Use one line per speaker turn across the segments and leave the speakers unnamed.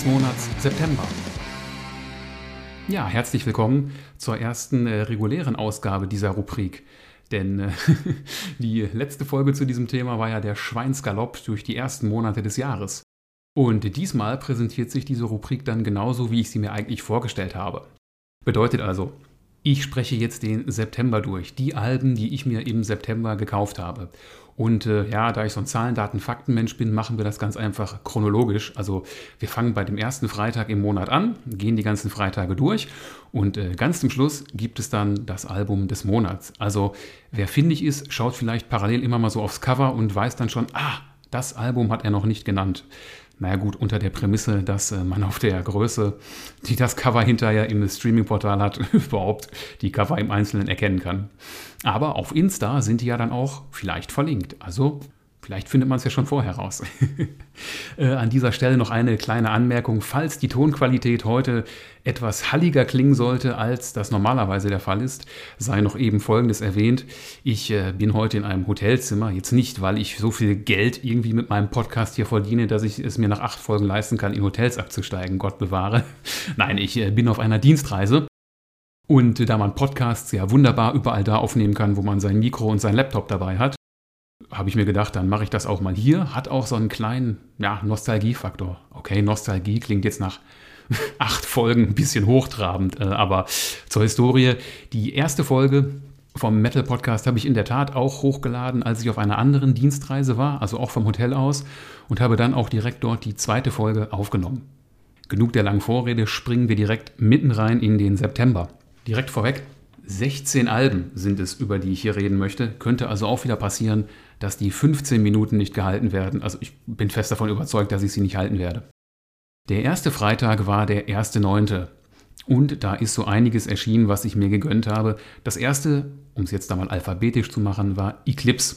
Des Monats September. Ja, herzlich willkommen zur ersten äh, regulären Ausgabe dieser Rubrik. Denn äh, die letzte Folge zu diesem Thema war ja der Schweinsgalopp durch die ersten Monate des Jahres. Und diesmal präsentiert sich diese Rubrik dann genauso, wie ich sie mir eigentlich vorgestellt habe. Bedeutet also, ich spreche jetzt den September durch, die Alben, die ich mir im September gekauft habe. Und äh, ja, da ich so ein Zahlen, Daten, Fakten-Mensch bin, machen wir das ganz einfach chronologisch. Also wir fangen bei dem ersten Freitag im Monat an, gehen die ganzen Freitage durch und äh, ganz zum Schluss gibt es dann das Album des Monats. Also wer findig ist, schaut vielleicht parallel immer mal so aufs Cover und weiß dann schon, ah, das Album hat er noch nicht genannt. Naja gut, unter der Prämisse, dass äh, man auf der Größe, die das Cover hinterher im Streaming-Portal hat, überhaupt die Cover im Einzelnen erkennen kann. Aber auf Insta sind die ja dann auch vielleicht verlinkt. Also Vielleicht findet man es ja schon vorher raus. äh, an dieser Stelle noch eine kleine Anmerkung. Falls die Tonqualität heute etwas halliger klingen sollte, als das normalerweise der Fall ist, sei noch eben Folgendes erwähnt. Ich äh, bin heute in einem Hotelzimmer. Jetzt nicht, weil ich so viel Geld irgendwie mit meinem Podcast hier verdiene, dass ich es mir nach acht Folgen leisten kann, in Hotels abzusteigen. Gott bewahre. Nein, ich äh, bin auf einer Dienstreise. Und da man Podcasts ja wunderbar überall da aufnehmen kann, wo man sein Mikro und sein Laptop dabei hat, habe ich mir gedacht, dann mache ich das auch mal hier. Hat auch so einen kleinen ja, Nostalgiefaktor. Okay, Nostalgie klingt jetzt nach acht Folgen ein bisschen hochtrabend, äh, aber zur Historie. Die erste Folge vom Metal Podcast habe ich in der Tat auch hochgeladen, als ich auf einer anderen Dienstreise war, also auch vom Hotel aus, und habe dann auch direkt dort die zweite Folge aufgenommen. Genug der langen Vorrede, springen wir direkt mitten rein in den September. Direkt vorweg, 16 Alben sind es, über die ich hier reden möchte. Könnte also auch wieder passieren, dass die 15 Minuten nicht gehalten werden. Also ich bin fest davon überzeugt, dass ich sie nicht halten werde. Der erste Freitag war der 1.9. Und da ist so einiges erschienen, was ich mir gegönnt habe. Das erste, um es jetzt da mal alphabetisch zu machen, war Eclipse.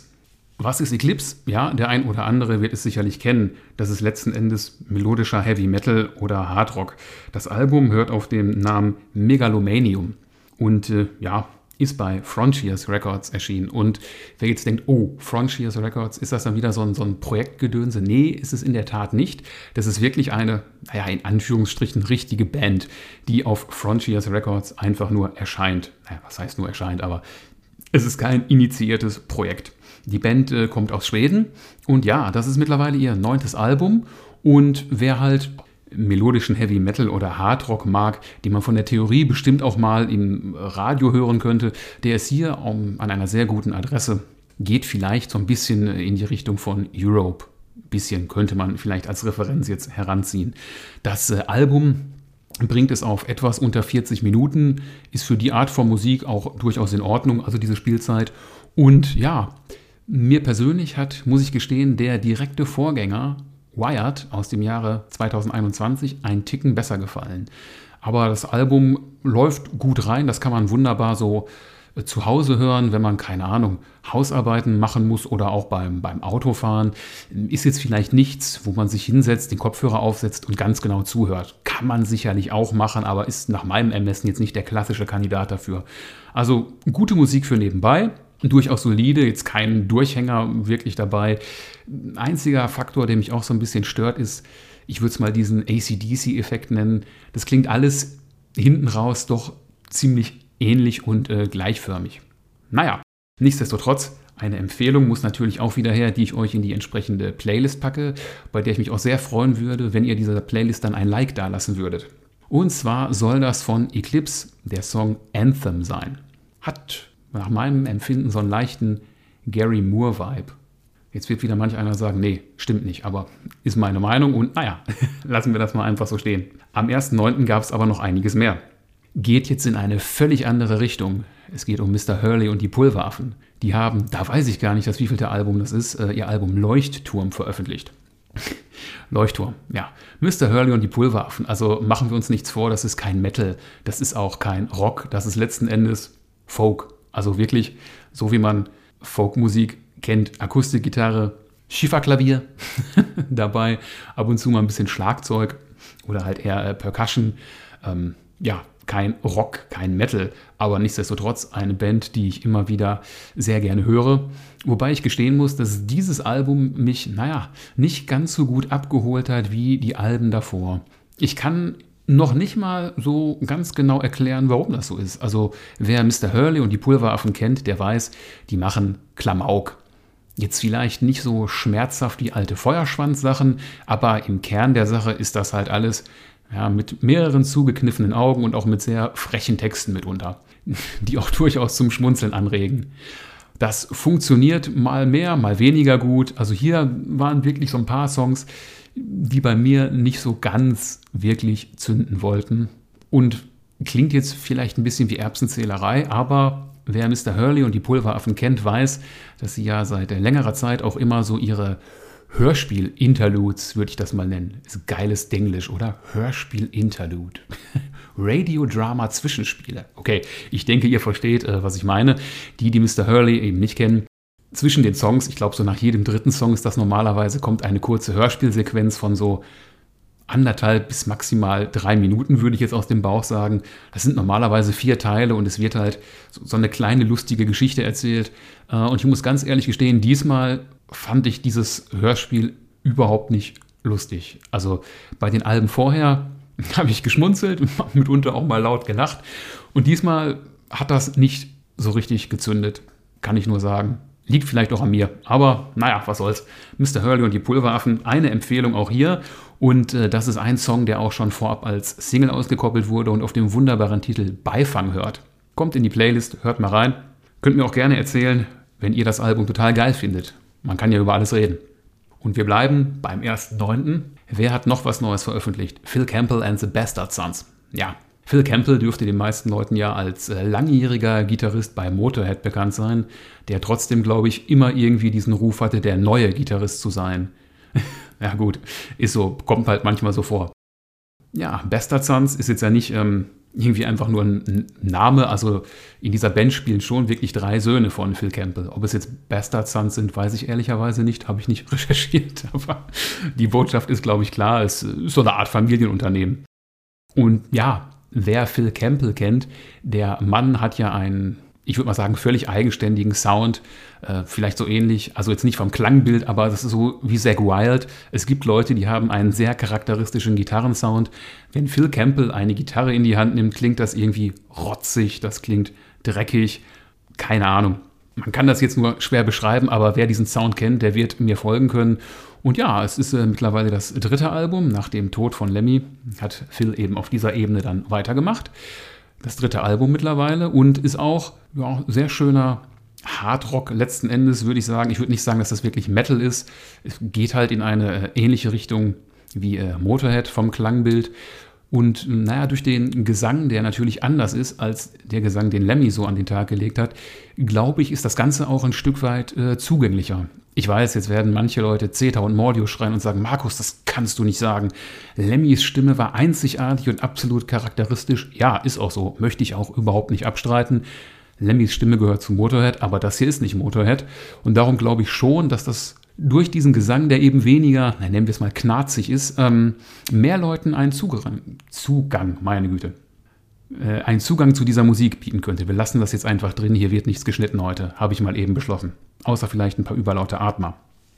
Was ist Eclipse? Ja, der ein oder andere wird es sicherlich kennen. Das ist letzten Endes melodischer Heavy Metal oder Hard Rock. Das Album hört auf dem Namen Megalomanium. Und äh, ja, ist bei Frontiers Records erschienen. Und wer jetzt denkt, oh, Frontiers Records, ist das dann wieder so ein, so ein Projektgedönse? Nee, ist es in der Tat nicht. Das ist wirklich eine, naja, in Anführungsstrichen richtige Band, die auf Frontiers Records einfach nur erscheint. Naja, was heißt nur erscheint, aber es ist kein initiiertes Projekt. Die Band äh, kommt aus Schweden und ja, das ist mittlerweile ihr neuntes Album. Und wer halt melodischen Heavy Metal oder Hard Rock mag, die man von der Theorie bestimmt auch mal im Radio hören könnte, der ist hier an einer sehr guten Adresse. Geht vielleicht so ein bisschen in die Richtung von Europe. Ein bisschen könnte man vielleicht als Referenz jetzt heranziehen. Das äh, Album bringt es auf etwas unter 40 Minuten, ist für die Art von Musik auch durchaus in Ordnung, also diese Spielzeit. Und ja, mir persönlich hat, muss ich gestehen, der direkte Vorgänger Wired aus dem Jahre 2021 ein Ticken besser gefallen. Aber das Album läuft gut rein, das kann man wunderbar so äh, zu Hause hören, wenn man, keine Ahnung, Hausarbeiten machen muss oder auch beim, beim Autofahren. Ist jetzt vielleicht nichts, wo man sich hinsetzt, den Kopfhörer aufsetzt und ganz genau zuhört. Kann man sicherlich auch machen, aber ist nach meinem Ermessen jetzt nicht der klassische Kandidat dafür. Also gute Musik für nebenbei, durchaus solide, jetzt kein Durchhänger wirklich dabei. Einziger Faktor, der mich auch so ein bisschen stört, ist, ich würde es mal diesen ACDC-Effekt nennen. Das klingt alles hinten raus doch ziemlich ähnlich und äh, gleichförmig. Naja, nichtsdestotrotz, eine Empfehlung muss natürlich auch wieder her, die ich euch in die entsprechende Playlist packe, bei der ich mich auch sehr freuen würde, wenn ihr dieser Playlist dann ein Like dalassen würdet. Und zwar soll das von Eclipse der Song Anthem sein. Hat nach meinem Empfinden so einen leichten Gary Moore-Vibe. Jetzt wird wieder manch einer sagen, nee, stimmt nicht, aber ist meine Meinung und naja, lassen wir das mal einfach so stehen. Am 1.9. gab es aber noch einiges mehr. Geht jetzt in eine völlig andere Richtung. Es geht um Mr. Hurley und die Pulveraffen. Die haben, da weiß ich gar nicht, das wievielte Album das ist, äh, ihr Album Leuchtturm veröffentlicht. Leuchtturm, ja. Mr. Hurley und die Pulveraffen. Also machen wir uns nichts vor, das ist kein Metal, das ist auch kein Rock, das ist letzten Endes Folk. Also wirklich so wie man Folkmusik kennt, Akustikgitarre, Schifferklavier dabei, ab und zu mal ein bisschen Schlagzeug oder halt eher äh, Percussion. Ähm, ja, kein Rock, kein Metal, aber nichtsdestotrotz eine Band, die ich immer wieder sehr gerne höre. Wobei ich gestehen muss, dass dieses Album mich, naja, nicht ganz so gut abgeholt hat wie die Alben davor. Ich kann noch nicht mal so ganz genau erklären, warum das so ist. Also wer Mr. Hurley und die Pulveraffen kennt, der weiß, die machen Klamauk. Jetzt vielleicht nicht so schmerzhaft wie alte Feuerschwanz-Sachen, aber im Kern der Sache ist das halt alles ja, mit mehreren zugekniffenen Augen und auch mit sehr frechen Texten mitunter, die auch durchaus zum Schmunzeln anregen. Das funktioniert mal mehr, mal weniger gut. Also hier waren wirklich so ein paar Songs, die bei mir nicht so ganz wirklich zünden wollten. Und klingt jetzt vielleicht ein bisschen wie Erbsenzählerei, aber wer Mr. Hurley und die Pulveraffen kennt, weiß, dass sie ja seit längerer Zeit auch immer so ihre Hörspiel-Interludes, würde ich das mal nennen. Ist geiles Denglisch, oder? Hörspiel-Interlude. Radiodrama-Zwischenspiele. Okay, ich denke, ihr versteht, äh, was ich meine. Die, die Mr. Hurley eben nicht kennen, zwischen den Songs, ich glaube, so nach jedem dritten Song ist das normalerweise, kommt eine kurze Hörspielsequenz von so anderthalb bis maximal drei Minuten, würde ich jetzt aus dem Bauch sagen. Das sind normalerweise vier Teile und es wird halt so eine kleine lustige Geschichte erzählt. Äh, und ich muss ganz ehrlich gestehen, diesmal fand ich dieses Hörspiel überhaupt nicht lustig. Also bei den Alben vorher habe ich geschmunzelt und mitunter auch mal laut gelacht. Und diesmal hat das nicht so richtig gezündet, kann ich nur sagen. Liegt vielleicht auch an mir, aber naja, was soll's. Mr. Hurley und die Pulveraffen, eine Empfehlung auch hier. Und äh, das ist ein Song, der auch schon vorab als Single ausgekoppelt wurde und auf dem wunderbaren Titel Beifang hört. Kommt in die Playlist, hört mal rein. Könnt mir auch gerne erzählen, wenn ihr das Album total geil findet. Man kann ja über alles reden. Und wir bleiben beim 1.9. Wer hat noch was Neues veröffentlicht? Phil Campbell and the Bastard Sons. Ja, Phil Campbell dürfte den meisten Leuten ja als äh, langjähriger Gitarrist bei Motorhead bekannt sein, der trotzdem, glaube ich, immer irgendwie diesen Ruf hatte, der neue Gitarrist zu sein. ja gut, ist so, kommt halt manchmal so vor. Ja, Bastard Sons ist jetzt ja nicht ähm, irgendwie einfach nur ein Name. Also in dieser Band spielen schon wirklich drei Söhne von Phil Campbell. Ob es jetzt Bastard Sons sind, weiß ich ehrlicherweise nicht, habe ich nicht recherchiert. Aber die Botschaft ist, glaube ich, klar. Es ist so eine Art Familienunternehmen. Und ja, wer Phil Campbell kennt, der Mann hat ja einen ich würde mal sagen, völlig eigenständigen Sound. Äh, vielleicht so ähnlich, also jetzt nicht vom Klangbild, aber das ist so wie Zack Wild. Es gibt Leute, die haben einen sehr charakteristischen Gitarrensound. Wenn Phil Campbell eine Gitarre in die Hand nimmt, klingt das irgendwie rotzig, das klingt dreckig. Keine Ahnung. Man kann das jetzt nur schwer beschreiben, aber wer diesen Sound kennt, der wird mir folgen können. Und ja, es ist äh, mittlerweile das dritte Album. Nach dem Tod von Lemmy hat Phil eben auf dieser Ebene dann weitergemacht das dritte Album mittlerweile und ist auch ja, sehr schöner Hardrock letzten Endes, würde ich sagen. Ich würde nicht sagen, dass das wirklich Metal ist. Es geht halt in eine äh, ähnliche Richtung wie äh, Motorhead vom Klangbild. Und naja, durch den Gesang, der natürlich anders ist als der Gesang, den Lemmy so an den Tag gelegt hat, glaube ich, ist das Ganze auch ein Stück weit äh, zugänglicher. Ich weiß, jetzt werden manche Leute Zeta und Mordio schreien und sagen, Markus, das kannst du nicht sagen. Lemmys Stimme war einzigartig und absolut charakteristisch. Ja, ist auch so. Möchte ich auch überhaupt nicht abstreiten. Lemmys Stimme gehört zu Motorhead, aber das hier ist nicht Motorhead. Und darum glaube ich schon, dass das durch diesen Gesang, der eben weniger, na, nennen wir es mal knarzig ist, ähm, mehr Leuten einen Zugang, Zugang, meine Güte, äh, einen Zugang zu dieser Musik bieten könnte. Wir lassen das jetzt einfach drin, hier wird nichts geschnitten heute, habe ich mal eben beschlossen. Außer vielleicht ein paar überlaute Atmer.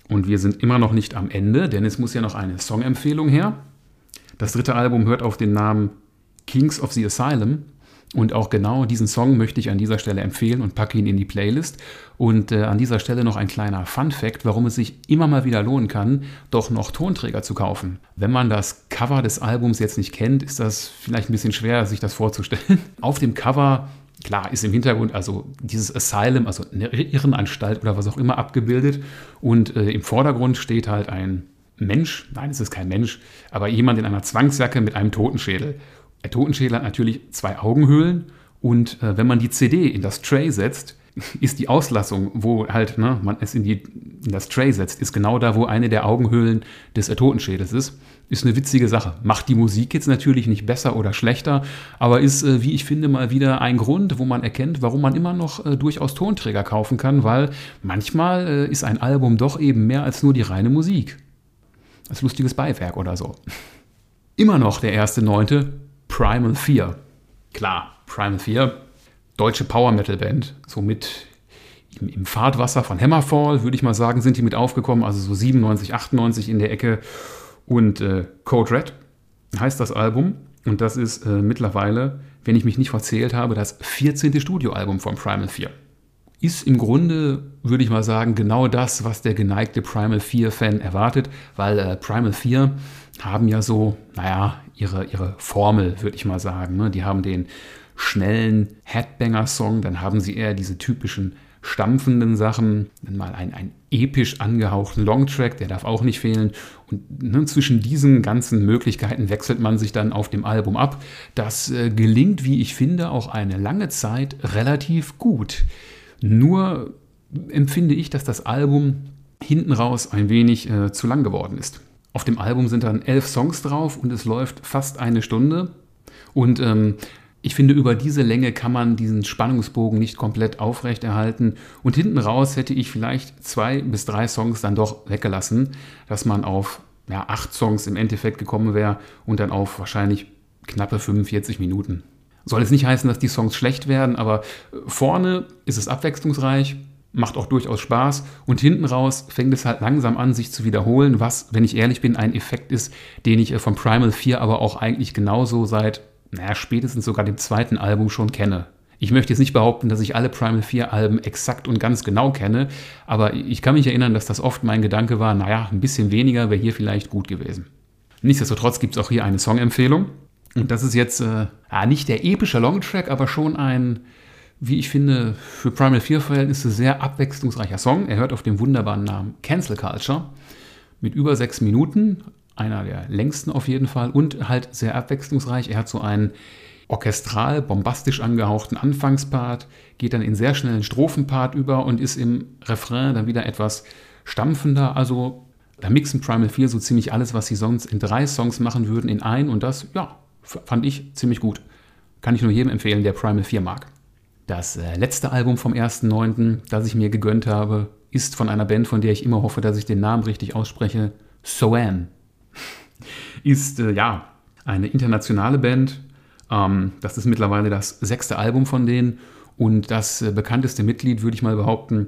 Und wir sind immer noch nicht am Ende, denn es muss ja noch eine Songempfehlung her. Das dritte Album hört auf den Namen Kings of the Asylum und auch genau diesen Song möchte ich an dieser Stelle empfehlen und packe ihn in die Playlist. Und äh, an dieser Stelle noch ein kleiner Fun-Fact, warum es sich immer mal wieder lohnen kann, doch noch Tonträger zu kaufen. Wenn man das Cover des Albums jetzt nicht kennt, ist das vielleicht ein bisschen schwer, sich das vorzustellen. Auf dem Cover Klar ist im Hintergrund also dieses Asylum, also eine Irrenanstalt oder was auch immer abgebildet. Und äh, im Vordergrund steht halt ein Mensch, nein, es ist kein Mensch, aber jemand in einer Zwangsjacke mit einem Totenschädel. Der Totenschädel hat natürlich zwei Augenhöhlen und äh, wenn man die CD in das Tray setzt, ist die Auslassung, wo halt ne, man es in, die, in das Tray setzt, ist genau da, wo eine der Augenhöhlen des Totenschädels ist. Ist eine witzige Sache. Macht die Musik jetzt natürlich nicht besser oder schlechter, aber ist, äh, wie ich finde, mal wieder ein Grund, wo man erkennt, warum man immer noch äh, durchaus Tonträger kaufen kann, weil manchmal äh, ist ein Album doch eben mehr als nur die reine Musik. Als lustiges Beiwerk oder so. Immer noch der erste Neunte, Primal 4. Klar, Primal 4, deutsche Power Metal Band, somit im, im Fahrtwasser von Hammerfall, würde ich mal sagen, sind die mit aufgekommen, also so 97, 98 in der Ecke. Und äh, Code Red heißt das Album. Und das ist äh, mittlerweile, wenn ich mich nicht verzählt habe, das 14. Studioalbum von Primal 4. Ist im Grunde, würde ich mal sagen, genau das, was der geneigte Primal 4-Fan erwartet, weil äh, Primal 4 haben ja so, naja, ihre, ihre Formel, würde ich mal sagen. Ne? Die haben den schnellen Headbanger-Song, dann haben sie eher diese typischen stampfenden Sachen, dann mal einen, einen episch angehauchten Longtrack, der darf auch nicht fehlen. Und ne, zwischen diesen ganzen Möglichkeiten wechselt man sich dann auf dem Album ab. Das äh, gelingt, wie ich finde, auch eine lange Zeit relativ gut. Nur empfinde ich, dass das Album hinten raus ein wenig äh, zu lang geworden ist. Auf dem Album sind dann elf Songs drauf und es läuft fast eine Stunde. Und ähm, ich finde, über diese Länge kann man diesen Spannungsbogen nicht komplett aufrechterhalten. Und hinten raus hätte ich vielleicht zwei bis drei Songs dann doch weggelassen, dass man auf ja, acht Songs im Endeffekt gekommen wäre und dann auf wahrscheinlich knappe 45 Minuten. Soll es nicht heißen, dass die Songs schlecht werden, aber vorne ist es abwechslungsreich, macht auch durchaus Spaß und hinten raus fängt es halt langsam an, sich zu wiederholen, was, wenn ich ehrlich bin, ein Effekt ist, den ich äh, von Primal 4 aber auch eigentlich genauso seit naja, spätestens sogar dem zweiten Album schon kenne. Ich möchte jetzt nicht behaupten, dass ich alle Primal 4 Alben exakt und ganz genau kenne, aber ich kann mich erinnern, dass das oft mein Gedanke war, naja, ein bisschen weniger wäre hier vielleicht gut gewesen. Nichtsdestotrotz gibt es auch hier eine Songempfehlung. Und das ist jetzt äh, nicht der epische Longtrack, aber schon ein, wie ich finde, für Primal 4-Verhältnisse sehr abwechslungsreicher Song. Er hört auf den wunderbaren Namen Cancel Culture mit über sechs Minuten, einer der längsten auf jeden Fall und halt sehr abwechslungsreich. Er hat so einen orchestral, bombastisch angehauchten Anfangspart, geht dann in sehr schnellen Strophenpart über und ist im Refrain dann wieder etwas stampfender. Also da mixen Primal 4 so ziemlich alles, was sie sonst in drei Songs machen würden, in ein und das, ja, fand ich ziemlich gut. Kann ich nur jedem empfehlen, der Primal 4 mag. Das äh, letzte Album vom 1.9., das ich mir gegönnt habe, ist von einer Band, von der ich immer hoffe, dass ich den Namen richtig ausspreche, Soan ist äh, ja eine internationale Band. Ähm, das ist mittlerweile das sechste Album von denen und das äh, bekannteste Mitglied, würde ich mal behaupten,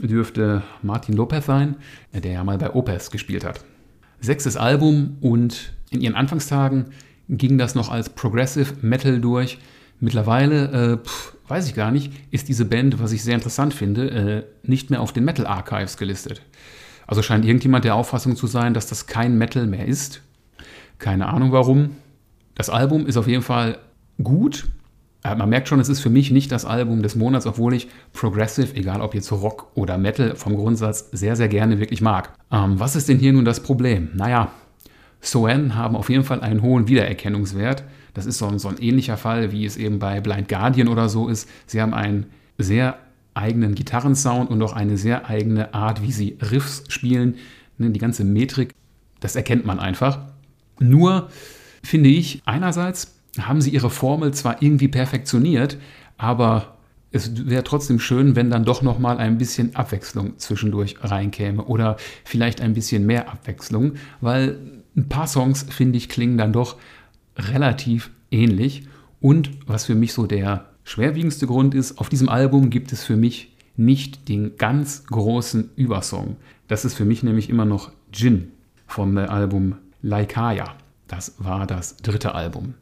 dürfte Martin Lopez sein, der ja mal bei Opeth gespielt hat. Sechstes Album und in ihren Anfangstagen ging das noch als Progressive Metal durch. Mittlerweile, äh, pff, weiß ich gar nicht, ist diese Band, was ich sehr interessant finde, äh, nicht mehr auf den Metal Archives gelistet. Also scheint irgendjemand der Auffassung zu sein, dass das kein Metal mehr ist. Keine Ahnung warum. Das Album ist auf jeden Fall gut. Äh, man merkt schon, es ist für mich nicht das Album des Monats, obwohl ich Progressive, egal ob jetzt Rock oder Metal, vom Grundsatz sehr, sehr gerne wirklich mag. Ähm, was ist denn hier nun das Problem? Naja, Soen haben auf jeden Fall einen hohen Wiedererkennungswert. Das ist so ein, so ein ähnlicher Fall, wie es eben bei Blind Guardian oder so ist. Sie haben einen sehr eigenen Gitarrensound und auch eine sehr eigene Art, wie sie Riffs spielen. Ne, die ganze Metrik, das erkennt man einfach. Nur finde ich, einerseits haben sie ihre Formel zwar irgendwie perfektioniert, aber es wäre trotzdem schön, wenn dann doch noch mal ein bisschen Abwechslung zwischendurch reinkäme oder vielleicht ein bisschen mehr Abwechslung, weil ein paar Songs finde ich klingen dann doch relativ ähnlich und was für mich so der schwerwiegendste Grund ist, auf diesem Album gibt es für mich nicht den ganz großen Übersong. Das ist für mich nämlich immer noch Jin vom Album Laikaya. Das war das dritte Album.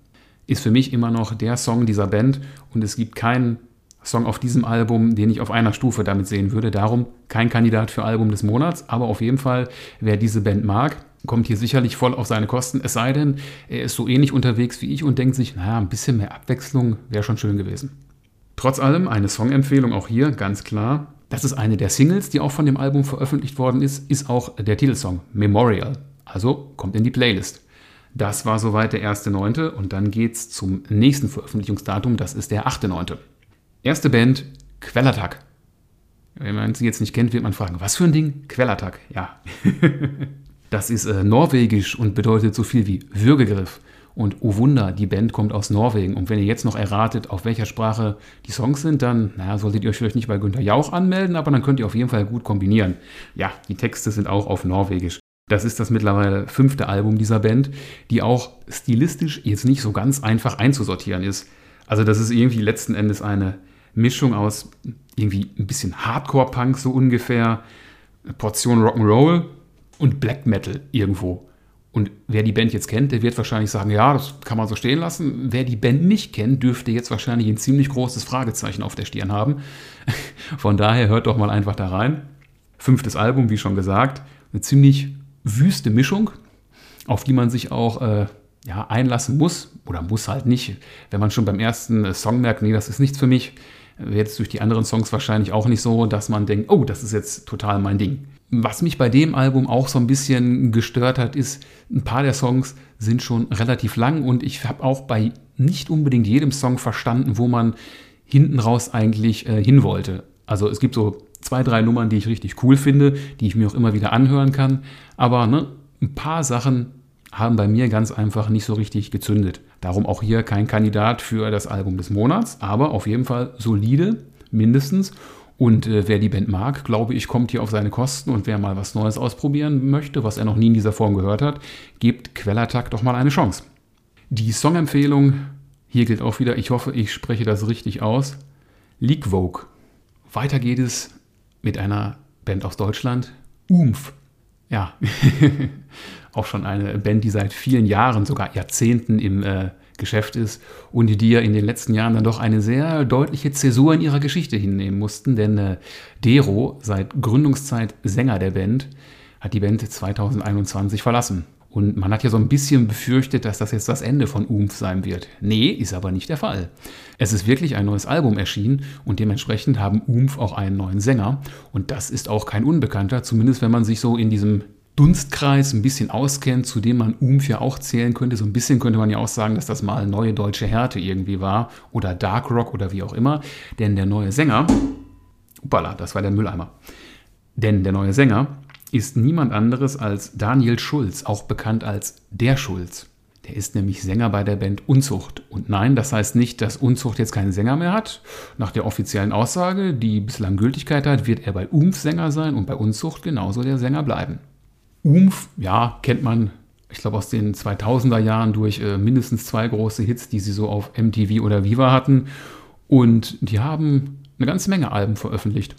Ist für mich immer noch der Song dieser Band und es gibt keinen Song auf diesem Album, den ich auf einer Stufe damit sehen würde. Darum kein Kandidat für Album des Monats, aber auf jeden Fall, wer diese Band mag, kommt hier sicherlich voll auf seine Kosten. Es sei denn, er ist so ähnlich unterwegs wie ich und denkt sich, naja, ein bisschen mehr Abwechslung wäre schon schön gewesen. Trotz allem eine Songempfehlung auch hier, ganz klar. Das ist eine der Singles, die auch von dem Album veröffentlicht worden ist, ist auch der Titelsong Memorial. Also kommt in die Playlist. Das war soweit der 1.9. und dann geht's zum nächsten Veröffentlichungsdatum, das ist der 8.9. Erste Band, Quellattack. Wenn man sie jetzt nicht kennt, wird man fragen, was für ein Ding? Quellattack, ja. Das ist äh, norwegisch und bedeutet so viel wie Würgegriff. Und oh Wunder, die Band kommt aus Norwegen. Und wenn ihr jetzt noch erratet, auf welcher Sprache die Songs sind, dann naja, solltet ihr euch vielleicht nicht bei Günter Jauch anmelden, aber dann könnt ihr auf jeden Fall gut kombinieren. Ja, die Texte sind auch auf Norwegisch. Das ist das mittlerweile fünfte Album dieser Band, die auch stilistisch jetzt nicht so ganz einfach einzusortieren ist. Also das ist irgendwie letzten Endes eine Mischung aus irgendwie ein bisschen Hardcore-Punk so ungefähr, Portion Rock'n'Roll und Black Metal irgendwo. Und wer die Band jetzt kennt, der wird wahrscheinlich sagen, ja, das kann man so stehen lassen. Wer die Band nicht kennt, dürfte jetzt wahrscheinlich ein ziemlich großes Fragezeichen auf der Stirn haben. Von daher hört doch mal einfach da rein. Fünftes Album, wie schon gesagt, eine ziemlich wüste Mischung, auf die man sich auch äh, ja, einlassen muss oder muss halt nicht. Wenn man schon beim ersten äh, Song merkt, nee, das ist nichts für mich, wird es durch die anderen Songs wahrscheinlich auch nicht so, dass man denkt, oh, das ist jetzt total mein Ding. Was mich bei dem Album auch so ein bisschen gestört hat, ist, ein paar der Songs sind schon relativ lang und ich habe auch bei nicht unbedingt jedem Song verstanden, wo man hinten raus eigentlich äh, hin wollte. Also es gibt so zwei, drei Nummern, die ich richtig cool finde, die ich mir auch immer wieder anhören kann. Aber ne, ein paar Sachen haben bei mir ganz einfach nicht so richtig gezündet. Darum auch hier kein Kandidat für das Album des Monats, aber auf jeden Fall solide, mindestens. Und äh, wer die Band mag, glaube ich, kommt hier auf seine Kosten. Und wer mal was Neues ausprobieren möchte, was er noch nie in dieser Form gehört hat, gebt Quellattack doch mal eine Chance. Die Songempfehlung, hier gilt auch wieder, ich hoffe, ich spreche das richtig aus, League Vogue. Weiter geht es mit einer Band aus Deutschland, Umf. Ja, auch schon eine Band, die seit vielen Jahren, sogar Jahrzehnten im äh, Geschäft ist und die ja in den letzten Jahren dann doch eine sehr deutliche Zäsur in ihrer Geschichte hinnehmen mussten, denn äh, Dero, seit Gründungszeit Sänger der Band, hat die Band 2021 verlassen. Und man hat ja so ein bisschen befürchtet, dass das jetzt das Ende von Umf sein wird. Nee, ist aber nicht der Fall. Es ist wirklich ein neues Album erschienen und dementsprechend haben Umf auch einen neuen Sänger. Und das ist auch kein Unbekannter, zumindest wenn man sich so in diesem Dunstkreis ein bisschen auskennt, zu dem man Umf ja auch zählen könnte. So ein bisschen könnte man ja auch sagen, dass das mal neue deutsche Härte irgendwie war oder Dark Rock oder wie auch immer. Denn der neue Sänger, upala, das war der Mülleimer. Denn der neue Sänger ist niemand anderes als Daniel Schulz, auch bekannt als der Schulz. Der ist nämlich Sänger bei der Band Unzucht. Und nein, das heißt nicht, dass Unzucht jetzt keinen Sänger mehr hat. Nach der offiziellen Aussage, die bislang Gültigkeit hat, wird er bei Umf Sänger sein und bei Unzucht genauso der Sänger bleiben. Umf, ja, kennt man, ich glaube, aus den 2000er Jahren durch äh, mindestens zwei große Hits, die sie so auf MTV oder Viva hatten. Und die haben eine ganze Menge Alben veröffentlicht.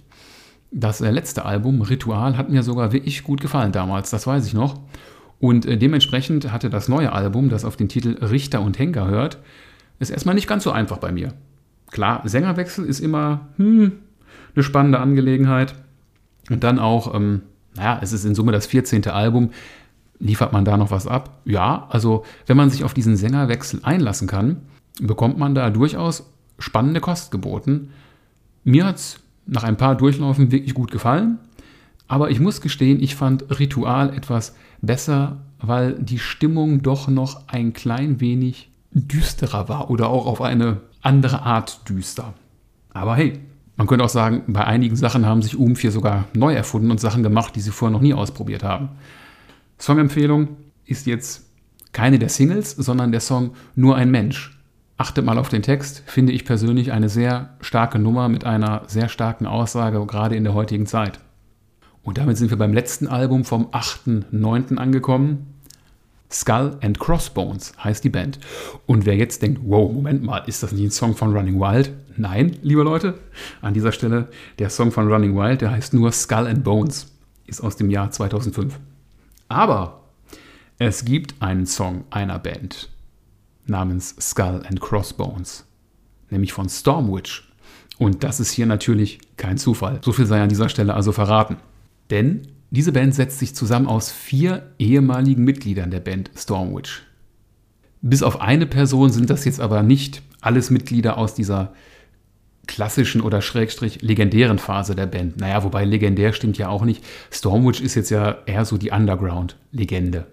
Das äh, letzte Album, Ritual, hat mir sogar wirklich gut gefallen damals, das weiß ich noch. Und äh, dementsprechend hatte das neue Album, das auf den Titel Richter und Henker hört, ist erstmal nicht ganz so einfach bei mir. Klar, Sängerwechsel ist immer hm, eine spannende Angelegenheit. Und dann auch, ähm, naja, es ist in Summe das 14. Album. Liefert man da noch was ab? Ja, also wenn man sich auf diesen Sängerwechsel einlassen kann, bekommt man da durchaus spannende Kost geboten. Mir hat es nach ein paar Durchlaufen wirklich gut gefallen, aber ich muss gestehen, ich fand Ritual etwas besser, weil die Stimmung doch noch ein klein wenig düsterer war oder auch auf eine andere Art düster. Aber hey, man könnte auch sagen, bei einigen Sachen haben sich UM 4 sogar neu erfunden und Sachen gemacht, die sie vorher noch nie ausprobiert haben. Songempfehlung ist jetzt keine der Singles, sondern der Song Nur ein Mensch. Achtet mal auf den Text, finde ich persönlich eine sehr starke Nummer mit einer sehr starken Aussage, gerade in der heutigen Zeit. Und damit sind wir beim letzten Album vom 8.9. angekommen. Skull and Crossbones heißt die Band. Und wer jetzt denkt, wow, Moment mal, ist das nicht ein Song von Running Wild? Nein, liebe Leute, an dieser Stelle, der Song von Running Wild, der heißt nur Skull and Bones, ist aus dem Jahr 2005. Aber es gibt einen Song einer Band namens Skull and Crossbones, nämlich von Stormwitch. Und das ist hier natürlich kein Zufall. So viel sei an dieser Stelle also verraten. Denn diese Band setzt sich zusammen aus vier ehemaligen Mitgliedern der Band Stormwitch. Bis auf eine Person sind das jetzt aber nicht alles Mitglieder aus dieser klassischen oder schrägstrich legendären Phase der Band. Naja, wobei legendär stimmt ja auch nicht. Stormwitch ist jetzt ja eher so die Underground-Legende.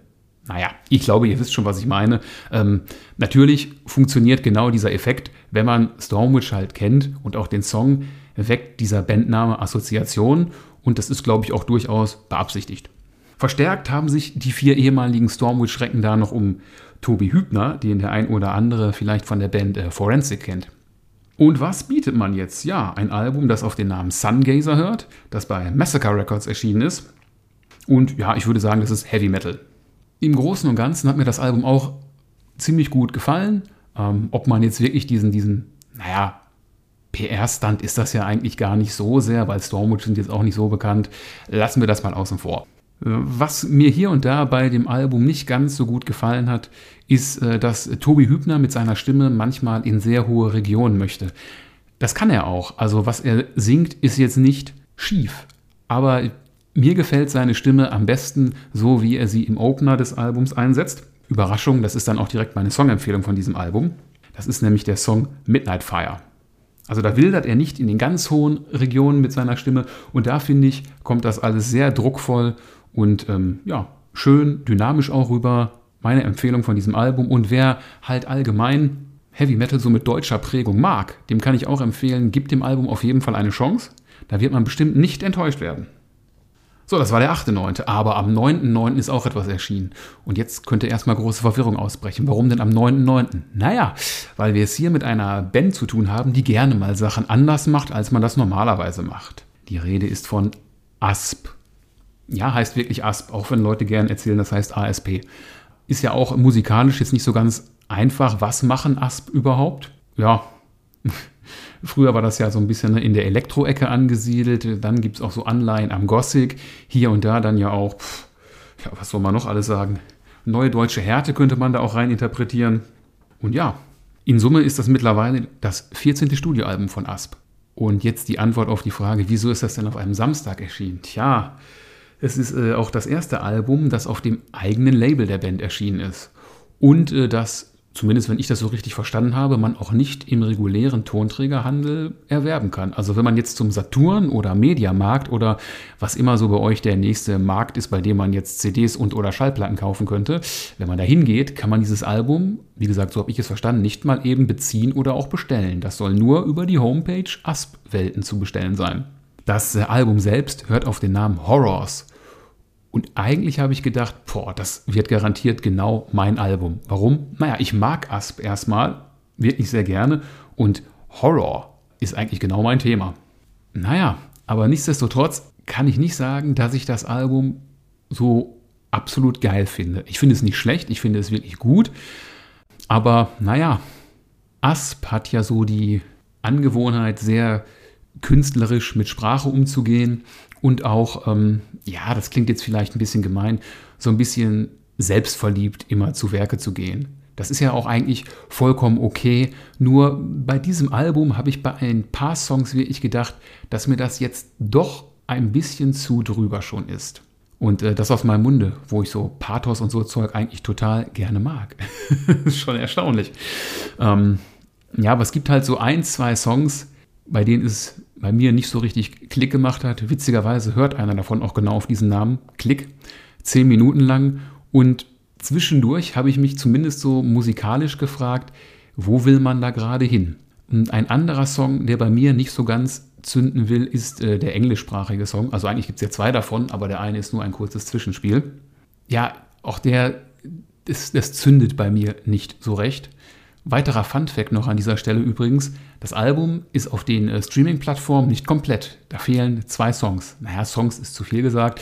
Naja, ich glaube, ihr wisst schon, was ich meine. Ähm, natürlich funktioniert genau dieser Effekt, wenn man Stormwitch halt kennt und auch den Song weckt dieser Bandname Assoziation und das ist, glaube ich, auch durchaus beabsichtigt. Verstärkt haben sich die vier ehemaligen Stormwitch-Schrecken da noch um Tobi Hübner, den der ein oder andere vielleicht von der Band äh, Forensic kennt. Und was bietet man jetzt? Ja, ein Album, das auf den Namen Sungazer hört, das bei Massacre Records erschienen ist. Und ja, ich würde sagen, das ist Heavy Metal. Im Großen und Ganzen hat mir das Album auch ziemlich gut gefallen, Ähm, ob man jetzt wirklich diesen, diesen, naja, PR-Stand ist das ja eigentlich gar nicht so sehr, weil Stormwood sind jetzt auch nicht so bekannt. Lassen wir das mal außen vor. Was mir hier und da bei dem Album nicht ganz so gut gefallen hat, ist, äh, dass Tobi Hübner mit seiner Stimme manchmal in sehr hohe Regionen möchte. Das kann er auch. Also was er singt, ist jetzt nicht schief. Aber mir gefällt seine Stimme am besten so, wie er sie im Opener des Albums einsetzt. Überraschung, das ist dann auch direkt meine Songempfehlung von diesem Album. Das ist nämlich der Song Midnight Fire. Also da wildert er nicht in den ganz hohen Regionen mit seiner Stimme und da finde ich, kommt das alles sehr druckvoll und ähm, ja, schön dynamisch auch rüber. Meine Empfehlung von diesem Album und wer halt allgemein Heavy Metal so mit deutscher Prägung mag, dem kann ich auch empfehlen, gibt dem Album auf jeden Fall eine Chance. Da wird man bestimmt nicht enttäuscht werden. So, das war der 8.9. Aber am 9.9. ist auch etwas erschienen. Und jetzt könnte erstmal große Verwirrung ausbrechen. Warum denn am 9.9.? Naja, weil wir es hier mit einer Band zu tun haben, die gerne mal Sachen anders macht, als man das normalerweise macht. Die Rede ist von ASP. Ja, heißt wirklich ASP, auch wenn Leute gern erzählen, das heißt ASP. Ist ja auch musikalisch jetzt nicht so ganz einfach. Was machen ASP überhaupt? Ja, Früher war das ja so ein bisschen in der Elektro-Ecke angesiedelt. Dann gibt es auch so Anleihen am Gothic. Hier und da dann ja auch, pff, ja, was soll man noch alles sagen? Neue deutsche Härte könnte man da auch rein interpretieren. Und ja, in Summe ist das mittlerweile das 14. Studioalbum von Asp. Und jetzt die Antwort auf die Frage, wieso ist das denn auf einem Samstag erschienen? Tja, es ist äh, auch das erste Album, das auf dem eigenen Label der Band erschienen ist. Und äh, das zumindest wenn ich das so richtig verstanden habe, man auch nicht im regulären Tonträgerhandel erwerben kann. Also wenn man jetzt zum Saturn oder Mediamarkt oder was immer so bei euch der nächste Markt ist, bei dem man jetzt CDs und oder Schallplatten kaufen könnte, wenn man da hingeht, kann man dieses Album, wie gesagt, so habe ich es verstanden, nicht mal eben beziehen oder auch bestellen. Das soll nur über die Homepage Asp-Welten zu bestellen sein. Das Album selbst hört auf den Namen Horrors und eigentlich habe ich gedacht, boah, das wird garantiert genau mein Album. Warum? Naja, ich mag Asp erstmal, wirklich sehr gerne. Und Horror ist eigentlich genau mein Thema. Naja, aber nichtsdestotrotz kann ich nicht sagen, dass ich das Album so absolut geil finde. Ich finde es nicht schlecht, ich finde es wirklich gut. Aber naja, Asp hat ja so die Angewohnheit, sehr künstlerisch mit Sprache umzugehen und auch, ähm, ja, das klingt jetzt vielleicht ein bisschen gemein, so ein bisschen selbstverliebt immer zu Werke zu gehen. Das ist ja auch eigentlich vollkommen okay. Nur bei diesem Album habe ich bei ein paar Songs wirklich gedacht, dass mir das jetzt doch ein bisschen zu drüber schon ist. Und äh, das aus meinem Munde, wo ich so Pathos und so Zeug eigentlich total gerne mag. ist schon erstaunlich. Ähm, ja, aber es gibt halt so ein, zwei Songs, bei denen es bei mir nicht so richtig Klick gemacht hat. Witzigerweise hört einer davon auch genau auf diesen Namen, Klick, zehn Minuten lang. Und zwischendurch habe ich mich zumindest so musikalisch gefragt, wo will man da gerade hin? Und ein anderer Song, der bei mir nicht so ganz zünden will, ist äh, der englischsprachige Song. Also eigentlich gibt es ja zwei davon, aber der eine ist nur ein kurzes Zwischenspiel. Ja, auch der, das, das zündet bei mir nicht so recht. Weiterer Fun-Fact noch an dieser Stelle übrigens: Das Album ist auf den äh, Streaming-Plattformen nicht komplett. Da fehlen zwei Songs. Naja, Songs ist zu viel gesagt.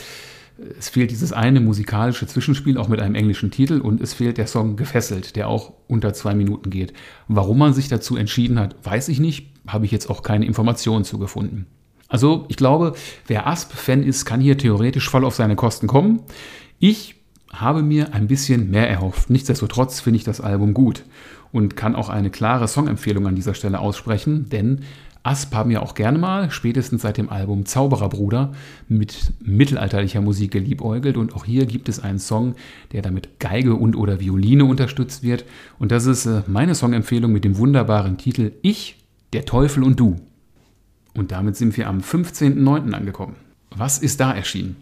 Es fehlt dieses eine musikalische Zwischenspiel, auch mit einem englischen Titel, und es fehlt der Song Gefesselt, der auch unter zwei Minuten geht. Warum man sich dazu entschieden hat, weiß ich nicht, habe ich jetzt auch keine Informationen zu gefunden. Also, ich glaube, wer Asp-Fan ist, kann hier theoretisch voll auf seine Kosten kommen. Ich habe mir ein bisschen mehr erhofft. Nichtsdestotrotz finde ich das Album gut und kann auch eine klare Songempfehlung an dieser Stelle aussprechen, denn Asp haben ja auch gerne mal, spätestens seit dem Album Zaubererbruder, mit mittelalterlicher Musik geliebäugelt und auch hier gibt es einen Song, der damit Geige und oder Violine unterstützt wird und das ist äh, meine Songempfehlung mit dem wunderbaren Titel Ich, der Teufel und du. Und damit sind wir am 15.09. angekommen. Was ist da erschienen?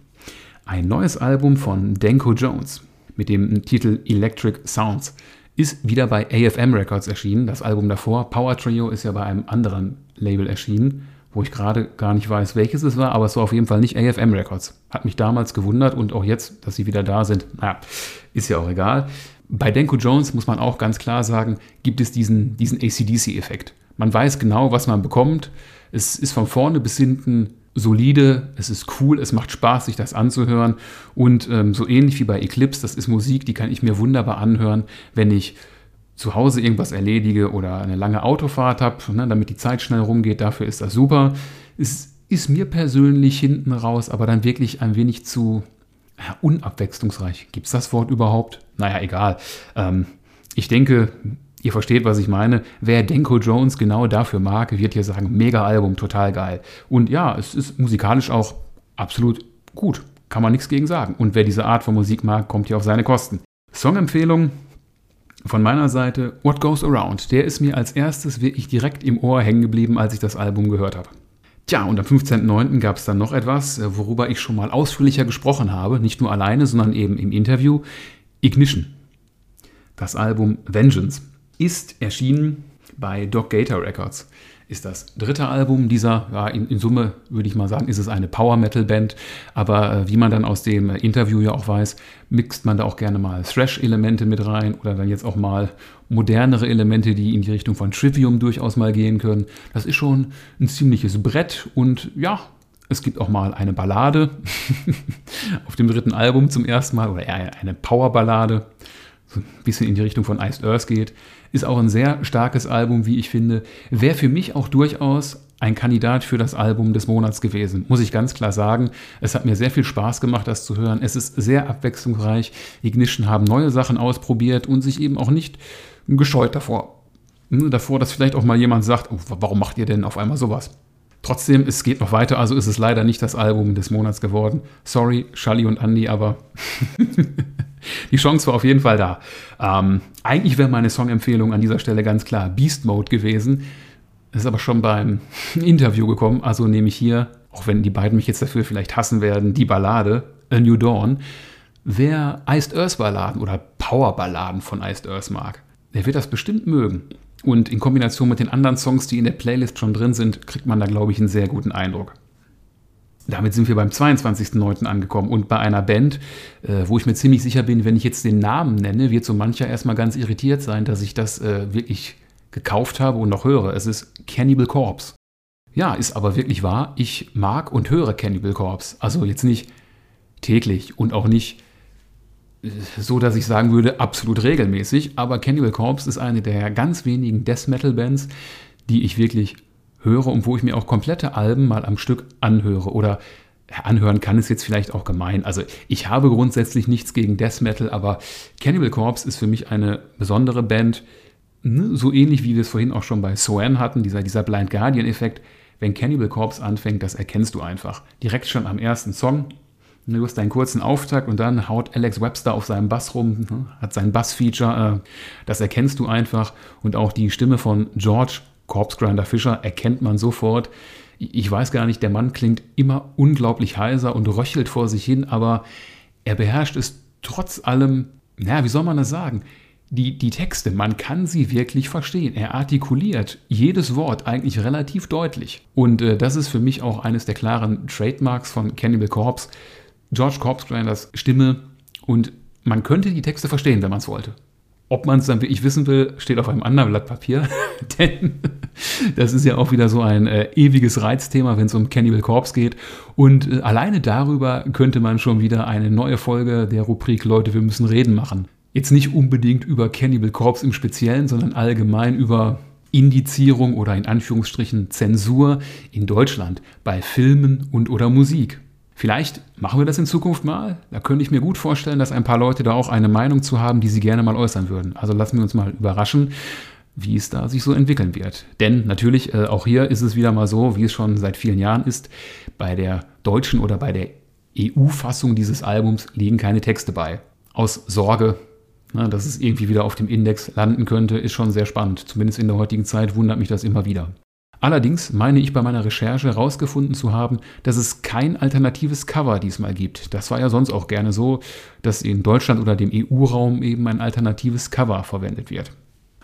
Ein neues Album von Denko Jones mit dem Titel Electric Sounds ist wieder bei AFM Records erschienen. Das Album davor, Power Trio, ist ja bei einem anderen Label erschienen, wo ich gerade gar nicht weiß, welches es war, aber es war auf jeden Fall nicht AFM Records. Hat mich damals gewundert und auch jetzt, dass sie wieder da sind. Naja, ist ja auch egal. Bei Denko Jones muss man auch ganz klar sagen, gibt es diesen, diesen ACDC-Effekt. Man weiß genau, was man bekommt. Es ist von vorne bis hinten solide, es ist cool, es macht Spaß, sich das anzuhören. Und ähm, so ähnlich wie bei Eclipse, das ist Musik, die kann ich mir wunderbar anhören, wenn ich zu Hause irgendwas erledige oder eine lange Autofahrt habe, ne, damit die Zeit schnell rumgeht, dafür ist das super. Es ist mir persönlich hinten raus, aber dann wirklich ein wenig zu ja, unabwechslungsreich. Gibt es das Wort überhaupt? Naja, egal. Ähm, ich denke, ihr versteht, was ich meine. Wer Denko Jones genau dafür mag, wird hier sagen, mega Album, total geil. Und ja, es ist musikalisch auch absolut gut. Kann man nichts gegen sagen. Und wer diese Art von Musik mag, kommt hier auf seine Kosten. Songempfehlung von meiner Seite What Goes Around. Der ist mir als erstes wirklich direkt im Ohr hängen geblieben, als ich das Album gehört habe. Tja, und am 15.09. gab es dann noch etwas, äh, worüber ich schon mal ausführlicher gesprochen habe, nicht nur alleine, sondern eben im Interview. Ignition. Das Album Vengeance ist erschienen bei Doc Gator Records ist das dritte Album dieser, ja, in, in, Summe würde ich mal sagen, ist es eine Power-Metal-Band. Aber äh, wie man dann aus dem Interview ja auch weiß, mixt man da auch gerne mal Thrash-Elemente mit rein oder dann jetzt auch mal modernere Elemente, die in die Richtung von Trivium durchaus mal gehen können. Das ist schon ein ziemliches Brett und ja, es gibt auch mal eine Ballade auf dem dritten Album zum ersten Mal oder eher eine Power-Ballade, so ein bisschen in die Richtung von Iced Earth geht. Ist auch ein sehr starkes Album, wie ich finde. Wäre für mich auch durchaus ein Kandidat für das Album des Monats gewesen, muss ich ganz klar sagen. Es hat mir sehr viel Spaß gemacht, das zu hören. Es ist sehr abwechslungsreich. Ignition haben neue Sachen ausprobiert und sich eben auch nicht gescheut davor. Davor, dass vielleicht auch mal jemand sagt, oh, warum macht ihr denn auf einmal sowas? Trotzdem, es geht noch weiter, also ist es leider nicht das Album des Monats geworden. Sorry, Charlie und Andy, aber die Chance war auf jeden Fall da. Ähm, eigentlich wäre meine Songempfehlung an dieser Stelle ganz klar Beast Mode gewesen. Ist aber schon beim Interview gekommen, also nehme ich hier, auch wenn die beiden mich jetzt dafür vielleicht hassen werden, die Ballade A New Dawn. Wer Iced Earth Balladen oder Power Balladen von Iced Earth mag, der wird das bestimmt mögen. Und in Kombination mit den anderen Songs, die in der Playlist schon drin sind, kriegt man da, glaube ich, einen sehr guten Eindruck. Damit sind wir beim 22.09. angekommen und bei einer Band, äh, wo ich mir ziemlich sicher bin, wenn ich jetzt den Namen nenne, wird so mancher erstmal ganz irritiert sein, dass ich das äh, wirklich gekauft habe und noch höre. Es ist Cannibal Corpse. Ja, ist aber wirklich wahr. Ich mag und höre Cannibal Corpse. Also jetzt nicht täglich und auch nicht so, dass ich sagen würde, absolut regelmäßig. Aber Cannibal Corpse ist eine der ganz wenigen Death Metal Bands, die ich wirklich höre und wo ich mir auch komplette Alben mal am Stück anhöre oder anhören kann ist jetzt vielleicht auch gemein. Also ich habe grundsätzlich nichts gegen Death Metal, aber Cannibal Corpse ist für mich eine besondere Band, ne? so ähnlich wie wir es vorhin auch schon bei Soan hatten, dieser, dieser Blind Guardian-Effekt. Wenn Cannibal Corpse anfängt, das erkennst du einfach. Direkt schon am ersten Song. Du hast einen kurzen Auftakt und dann haut Alex Webster auf seinem Bass rum, ne? hat sein Bass-Feature. Äh, das erkennst du einfach. Und auch die Stimme von George Corpse Grinder Fischer erkennt man sofort. Ich weiß gar nicht, der Mann klingt immer unglaublich heiser und röchelt vor sich hin, aber er beherrscht es trotz allem, naja, wie soll man das sagen? Die, die Texte, man kann sie wirklich verstehen. Er artikuliert jedes Wort eigentlich relativ deutlich. Und äh, das ist für mich auch eines der klaren Trademarks von Cannibal Corpse. George Corpse Grinders Stimme und man könnte die Texte verstehen, wenn man es wollte. Ob man es dann wirklich wissen will, steht auf einem anderen Blatt Papier. Denn das ist ja auch wieder so ein äh, ewiges Reizthema, wenn es um Cannibal Corpse geht. Und äh, alleine darüber könnte man schon wieder eine neue Folge der Rubrik Leute, wir müssen reden machen. Jetzt nicht unbedingt über Cannibal Corpse im Speziellen, sondern allgemein über Indizierung oder in Anführungsstrichen Zensur in Deutschland bei Filmen und oder Musik. Vielleicht machen wir das in Zukunft mal. Da könnte ich mir gut vorstellen, dass ein paar Leute da auch eine Meinung zu haben, die sie gerne mal äußern würden. Also lassen wir uns mal überraschen, wie es da sich so entwickeln wird. Denn natürlich, äh, auch hier ist es wieder mal so, wie es schon seit vielen Jahren ist, bei der deutschen oder bei der EU-Fassung dieses Albums liegen keine Texte bei. Aus Sorge, na, dass es irgendwie wieder auf dem Index landen könnte, ist schon sehr spannend. Zumindest in der heutigen Zeit wundert mich das immer wieder. Allerdings meine ich bei meiner Recherche herausgefunden zu haben, dass es kein alternatives Cover diesmal gibt. Das war ja sonst auch gerne so, dass in Deutschland oder dem EU-Raum eben ein alternatives Cover verwendet wird.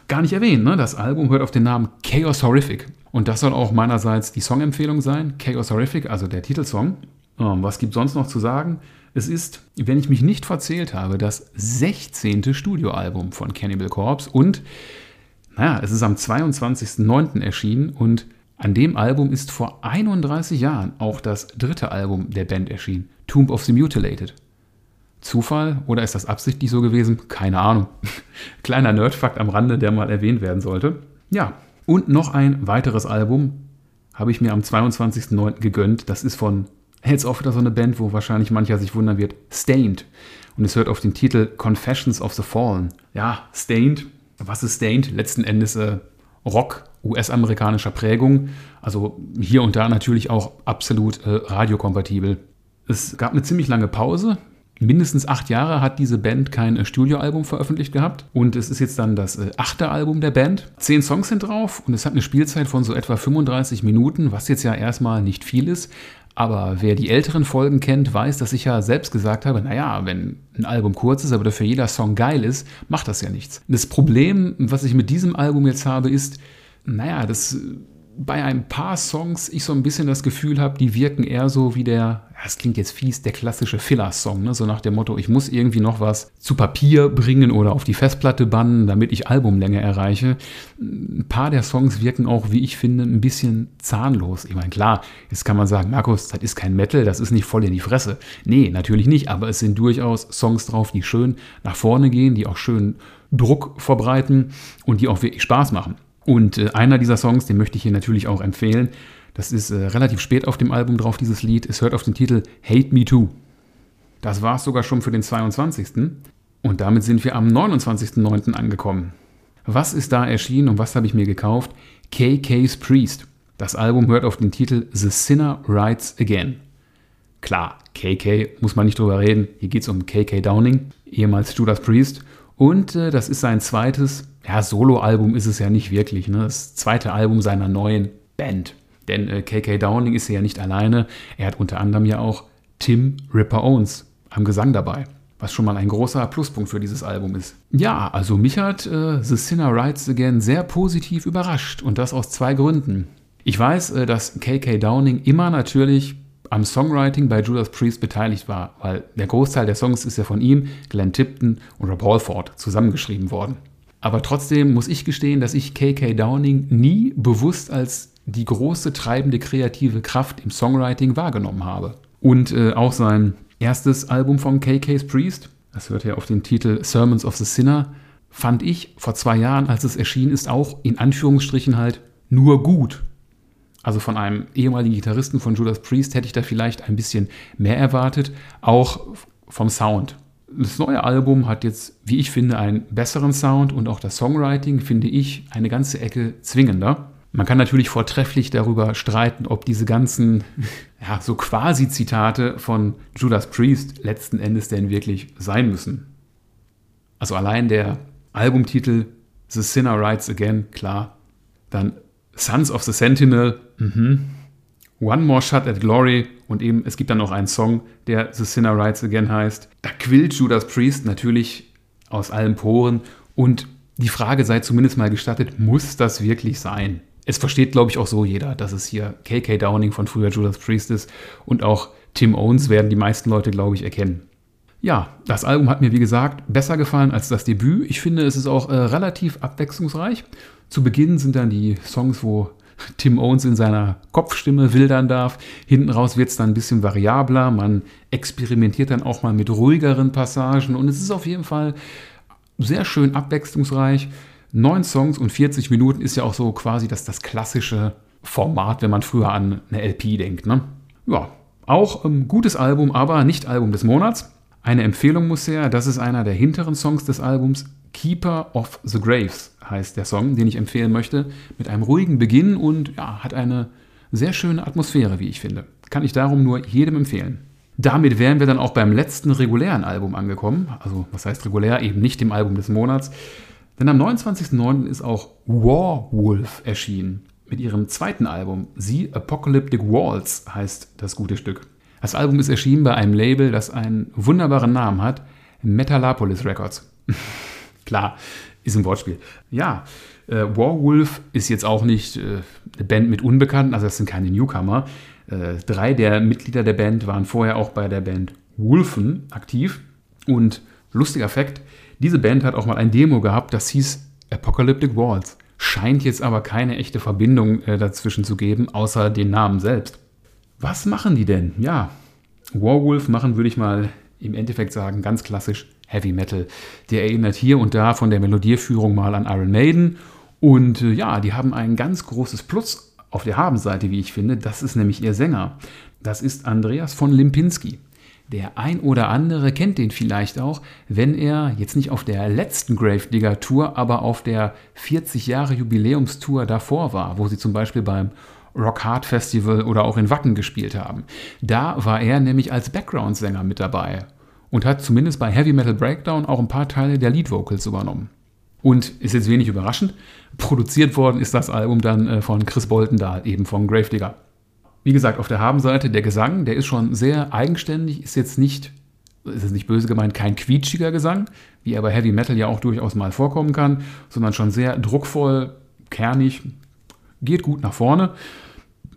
Gar nicht erwähnt, ne? das Album hört auf den Namen Chaos Horrific. Und das soll auch meinerseits die Songempfehlung sein. Chaos Horrific, also der Titelsong. Ähm, was gibt sonst noch zu sagen? Es ist, wenn ich mich nicht verzählt habe, das 16. Studioalbum von Cannibal Corpse und naja, es ist am 22.09. erschienen und an dem Album ist vor 31 Jahren auch das dritte Album der Band erschienen, Tomb of the Mutilated. Zufall oder ist das absichtlich so gewesen? Keine Ahnung. Kleiner Nerdfakt am Rande, der mal erwähnt werden sollte. Ja, und noch ein weiteres Album habe ich mir am 22.09. gegönnt. Das ist von, jetzt auch wieder so eine Band, wo wahrscheinlich mancher sich wundern wird, Stained. Und es hört auf den Titel Confessions of the Fallen. Ja, Stained. Was ist Stained? Letzten Endes äh, Rock US-amerikanischer Prägung. Also hier und da natürlich auch absolut äh, radiokompatibel. Es gab eine ziemlich lange Pause. Mindestens acht Jahre hat diese Band kein äh, Studioalbum veröffentlicht gehabt. Und es ist jetzt dann das äh, achte Album der Band. Zehn Songs sind drauf und es hat eine Spielzeit von so etwa 35 Minuten, was jetzt ja erstmal nicht viel ist. Aber wer die älteren Folgen kennt, weiß, dass ich ja selbst gesagt habe, naja, wenn ein Album kurz ist, aber dafür jeder Song geil ist, macht das ja nichts. Das Problem, was ich mit diesem Album jetzt habe, ist, naja, das bei ein paar Songs ich so ein bisschen das Gefühl habe, die wirken eher so wie der, das klingt jetzt fies, der klassische Filler-Song, ne? so nach dem Motto, ich muss irgendwie noch was zu Papier bringen oder auf die Festplatte bannen, damit ich Albumlänge erreiche. Ein paar der Songs wirken auch, wie ich finde, ein bisschen zahnlos. Ich meine, klar, jetzt kann man sagen, Markus, das ist kein Metal, das ist nicht voll in die Fresse. Nee, natürlich nicht, aber es sind durchaus Songs drauf, die schön nach vorne gehen, die auch schön Druck verbreiten und die auch wirklich Spaß machen. Und äh, einer dieser Songs, den möchte ich hier natürlich auch empfehlen. Das ist äh, relativ spät auf dem Album drauf, dieses Lied. Es hört auf den Titel Hate Me Too. Das war es sogar schon für den 22. Und damit sind wir am 29.09. angekommen. Was ist da erschienen und was habe ich mir gekauft? KK's Priest. Das Album hört auf den Titel The Sinner Rides Again. Klar, KK muss man nicht drüber reden. Hier geht es um KK Downing, ehemals Judas Priest. Und äh, das ist sein zweites ja, Soloalbum ist es ja nicht wirklich. Ne? Das zweite Album seiner neuen Band. Denn äh, KK Downing ist ja nicht alleine. Er hat unter anderem ja auch Tim Ripper Owens am Gesang dabei. Was schon mal ein großer Pluspunkt für dieses Album ist. Ja, also mich hat äh, The Sinner Rides Again sehr positiv überrascht. Und das aus zwei Gründen. Ich weiß, äh, dass KK Downing immer natürlich am Songwriting bei Judas Priest beteiligt war, weil der Großteil der Songs ist ja von ihm, Glenn Tipton und Rob Halford zusammengeschrieben worden. Aber trotzdem muss ich gestehen, dass ich KK Downing nie bewusst als die große treibende kreative Kraft im Songwriting wahrgenommen habe. Und äh, auch sein erstes Album von KK's Priest, das hört ja auf den Titel Sermons of the Sinner, fand ich vor zwei Jahren, als es erschienen ist, auch in Anführungsstrichen halt nur gut. Also von einem ehemaligen Gitarristen von Judas Priest hätte ich da vielleicht ein bisschen mehr erwartet, auch vom Sound. Das neue Album hat jetzt, wie ich finde, einen besseren Sound und auch das Songwriting finde ich eine ganze Ecke zwingender. Man kann natürlich vortrefflich darüber streiten, ob diese ganzen, ja, so quasi Zitate von Judas Priest letzten Endes denn wirklich sein müssen. Also allein der Albumtitel The Sinner Rides Again, klar. Dann Sons of the Sentinel, mhm. One More Shot at Glory und eben es gibt dann noch einen Song, der The Sinner Rides Again heißt. Da quillt Judas Priest natürlich aus allen Poren und die Frage sei zumindest mal gestattet, muss das wirklich sein? Es versteht, glaube ich, auch so jeder, dass es hier KK Downing von früher Judas Priest ist und auch Tim Owens werden die meisten Leute, glaube ich, erkennen. Ja, das Album hat mir, wie gesagt, besser gefallen als das Debüt. Ich finde, es ist auch äh, relativ abwechslungsreich. Zu Beginn sind dann die Songs, wo Tim Owens in seiner Kopfstimme wildern darf. Hinten raus wird es dann ein bisschen variabler. Man experimentiert dann auch mal mit ruhigeren Passagen und es ist auf jeden Fall sehr schön abwechslungsreich. Neun Songs und 40 Minuten ist ja auch so quasi das, das klassische Format, wenn man früher an eine LP denkt. Ne? Ja, auch ein ähm, gutes Album, aber nicht Album des Monats. Eine Empfehlung muss her, das ist einer der hinteren Songs des Albums. Keeper of the Graves heißt der Song, den ich empfehlen möchte, mit einem ruhigen Beginn und ja, hat eine sehr schöne Atmosphäre, wie ich finde. Kann ich darum nur jedem empfehlen. Damit wären wir dann auch beim letzten regulären Album angekommen. Also, was heißt regulär? Eben nicht dem Album des Monats. Denn am 29.09. ist auch Warwolf erschienen. Mit ihrem zweiten Album. The Apocalyptic Walls heißt das gute Stück. Das Album ist erschienen bei einem Label, das einen wunderbaren Namen hat. Metalopolis Records. Klar, ist ein Wortspiel. Ja, äh, Warwolf ist jetzt auch nicht äh, eine Band mit Unbekannten, also das sind keine Newcomer. Äh, drei der Mitglieder der Band waren vorher auch bei der Band Wolfen aktiv. Und lustiger Fakt, diese Band hat auch mal ein Demo gehabt, das hieß Apocalyptic Walls. Scheint jetzt aber keine echte Verbindung äh, dazwischen zu geben, außer den Namen selbst. Was machen die denn? Ja, Warwolf machen, würde ich mal im Endeffekt sagen, ganz klassisch Heavy Metal. Der erinnert hier und da von der Melodieführung mal an Iron Maiden. Und äh, ja, die haben ein ganz großes Plus auf der Habenseite, wie ich finde. Das ist nämlich ihr Sänger. Das ist Andreas von Limpinski. Der ein oder andere kennt den vielleicht auch, wenn er jetzt nicht auf der letzten Gravedigger Tour, aber auf der 40 Jahre Jubiläumstour davor war, wo sie zum Beispiel beim Rock Hard Festival oder auch in Wacken gespielt haben. Da war er nämlich als Background-Sänger mit dabei und hat zumindest bei Heavy Metal Breakdown auch ein paar Teile der Lead Vocals übernommen. Und ist jetzt wenig überraschend, produziert worden ist das Album dann äh, von Chris Boltendahl, eben von Gravedigger. Wie gesagt, auf der Habenseite der Gesang, der ist schon sehr eigenständig, ist jetzt nicht, ist jetzt nicht böse gemeint, kein quietschiger Gesang, wie er bei Heavy Metal ja auch durchaus mal vorkommen kann, sondern schon sehr druckvoll, kernig, geht gut nach vorne.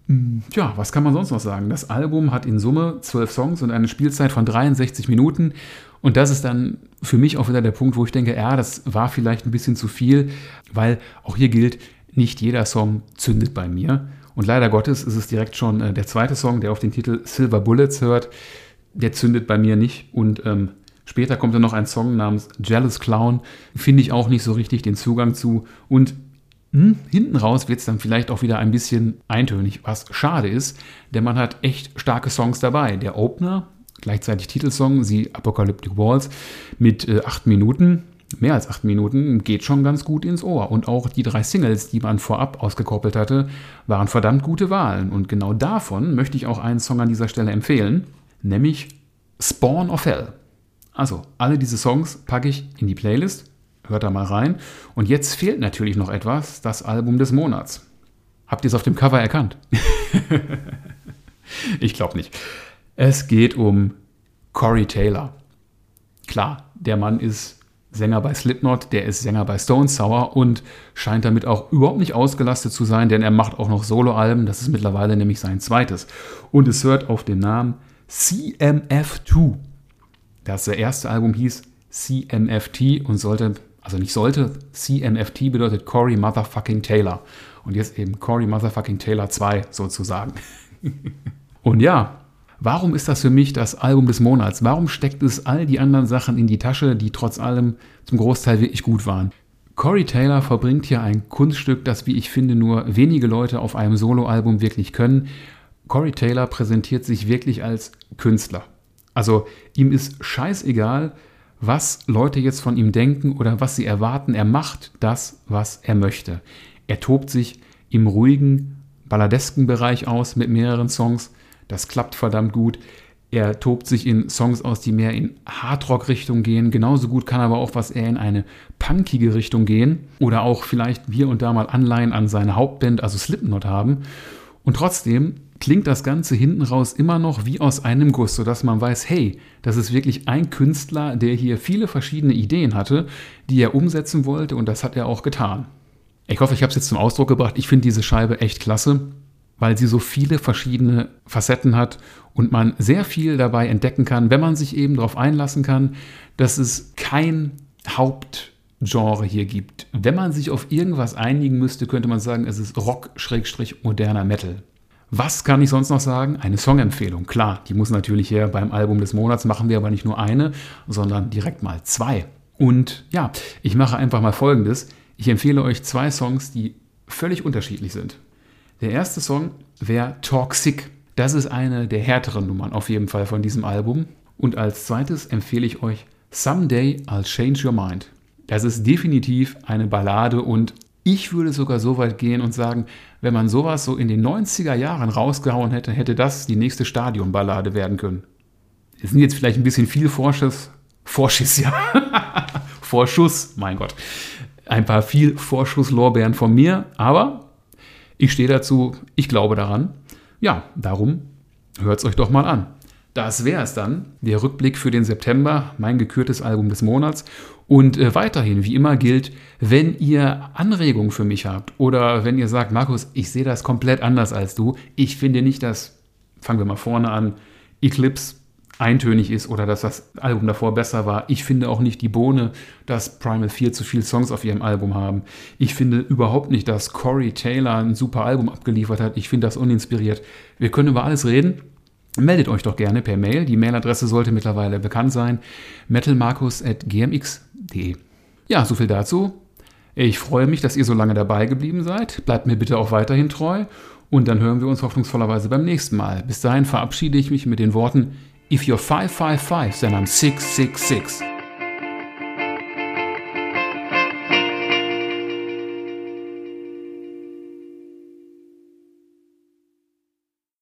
Hm, tja, was kann man sonst noch sagen? Das Album hat in Summe zwölf Songs und eine Spielzeit von 63 Minuten. Und das ist dann für mich auch wieder der Punkt, wo ich denke, ja, das war vielleicht ein bisschen zu viel, weil auch hier gilt, nicht jeder Song zündet bei mir. Und leider Gottes ist es direkt schon äh, der zweite Song, der auf den Titel Silver Bullets hört. Der zündet bei mir nicht. Und ähm, später kommt dann noch ein Song namens Jealous Clown. Finde ich auch nicht so richtig den Zugang zu. Und hm, hinten raus wird es dann vielleicht auch wieder ein bisschen eintönig, was schade ist, denn man hat echt starke Songs dabei. Der Opener, gleichzeitig Titelsong, The Apocalyptic Walls, mit äh, acht Minuten, mehr als acht Minuten, geht schon ganz gut ins Ohr. Und auch die drei Singles, die man vorab ausgekoppelt hatte, waren verdammt gute Wahlen. Und genau davon möchte ich auch einen Song an dieser Stelle empfehlen, nämlich Spawn of Hell. Also, alle diese Songs packe ich in die Playlist Hört da mal rein. Und jetzt fehlt natürlich noch etwas, das Album des Monats. Habt ihr es auf dem Cover erkannt? ich glaube nicht. Es geht um Corey Taylor. Klar, der Mann ist Sänger bei Slipknot, der ist Sänger bei Stone Sour und scheint damit auch überhaupt nicht ausgelastet zu sein, denn er macht auch noch Soloalben. Das ist mittlerweile nämlich sein zweites. Und es hört auf den Namen CMF2. Das erste Album hieß CMFT und sollte also nicht sollte, CMFT bedeutet Corey Motherfucking Taylor. Und jetzt eben Corey Motherfucking Taylor 2 sozusagen. und ja, warum ist das für mich das Album des Monats? Warum steckt es all die anderen Sachen in die Tasche, die trotz allem zum Großteil wirklich gut waren? Corey Taylor verbringt hier ein Kunststück, das, wie ich finde, nur wenige Leute auf einem Soloalbum wirklich können. Corey Taylor präsentiert sich wirklich als Künstler. Also ihm ist scheißegal, was Leute jetzt von ihm denken oder was sie erwarten. Er macht das, was er möchte. Er tobt sich im ruhigen, balladesken Bereich aus mit mehreren Songs. Das klappt verdammt gut. Er tobt sich in Songs aus, die mehr in Hardrock-Richtung gehen. Genauso gut kann aber auch was eher in eine punkige Richtung gehen. Oder auch vielleicht hier und da mal Anleihen an seine Hauptband, also Slipknot haben. Und trotzdem klingt das Ganze hinten raus immer noch wie aus einem Guss, sodass man weiß, hey, das ist wirklich ein Künstler, der hier viele verschiedene Ideen hatte, die er umsetzen wollte und das hat er auch getan. Ich hoffe, ich habe es jetzt zum Ausdruck gebracht. Ich finde diese Scheibe echt klasse, weil sie so viele verschiedene Facetten hat und man sehr viel dabei entdecken kann, wenn man sich eben darauf einlassen kann, dass es kein Hauptgenre hier gibt. Wenn man sich auf irgendwas einigen müsste, könnte man sagen, es ist Rock-moderner Metal. Was kann ich sonst noch sagen? Eine Songempfehlung. Klar, die muss natürlich her beim Album des Monats. Machen wir aber nicht nur eine, sondern direkt mal zwei. Und ja, ich mache einfach mal Folgendes. Ich empfehle euch zwei Songs, die völlig unterschiedlich sind. Der erste Song wäre Toxic. Das ist eine der härteren Nummern auf jeden Fall von diesem Album. Und als zweites empfehle ich euch Someday I'll Change Your Mind. Das ist definitiv eine Ballade und ich würde sogar so weit gehen und sagen, wenn man sowas so in den 90er Jahren rausgehauen hätte, hätte das die nächste Stadionballade werden können. Es sind jetzt vielleicht ein bisschen viel Vorschuss. Vorschuss, ja. Vorschuss, mein Gott. Ein paar viel Vorschusslorbeeren von mir, aber ich stehe dazu, ich glaube daran. Ja, darum hört es euch doch mal an. Das wäre es dann, der Rückblick für den September, mein gekürtes Album des Monats. Und äh, weiterhin, wie immer gilt, wenn ihr Anregungen für mich habt oder wenn ihr sagt, Markus, ich sehe das komplett anders als du, ich finde nicht, dass, fangen wir mal vorne an, Eclipse eintönig ist oder dass das Album davor besser war. Ich finde auch nicht die Bohne, dass Primal 4 zu viele Songs auf ihrem Album haben. Ich finde überhaupt nicht, dass Corey Taylor ein super Album abgeliefert hat. Ich finde das uninspiriert. Wir können über alles reden. meldet euch doch gerne per Mail. Die Mailadresse sollte mittlerweile bekannt sein: metalmarkus.gmx.de. Ja, soviel dazu. Ich freue mich, dass ihr so lange dabei geblieben seid. Bleibt mir bitte auch weiterhin treu. Und dann hören wir uns hoffnungsvollerweise beim nächsten Mal. Bis dahin verabschiede ich mich mit den Worten If you're 555, then I'm 666.